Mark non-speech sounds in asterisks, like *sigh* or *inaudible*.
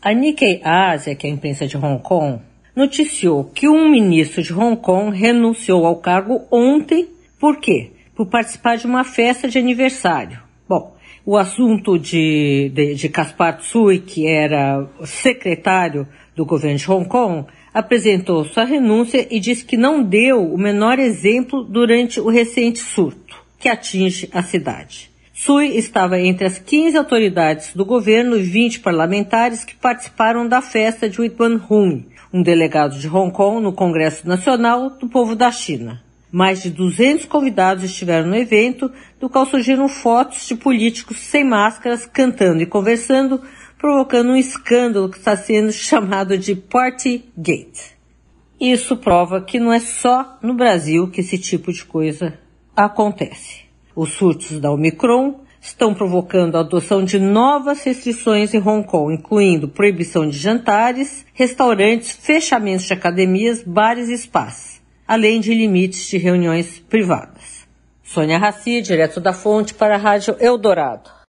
a Nikkei Asia, que é a imprensa de Hong Kong, noticiou que um ministro de Hong Kong renunciou ao cargo ontem. Por quê? Por participar de uma festa de aniversário. Bom, o assunto de, de, de Kaspar Tsui, que era secretário do governo de Hong Kong, apresentou sua renúncia e disse que não deu o menor exemplo durante o recente surto que atinge a cidade. Sui estava entre as 15 autoridades do governo e 20 parlamentares que participaram da festa de Witwan Hung, um delegado de Hong Kong no Congresso Nacional do Povo da China. Mais de 200 convidados estiveram no evento, do qual surgiram fotos de políticos sem máscaras cantando e conversando, provocando um escândalo que está sendo *laughs* chamado de Partygate. Isso prova que não é só no Brasil que esse tipo de coisa acontece. Os surtos da Omicron estão provocando a adoção de novas restrições em Hong Kong, incluindo proibição de jantares, restaurantes, fechamentos de academias, bares e spas, além de limites de reuniões privadas. Sônia Raci, direto da fonte para a Rádio Eldorado.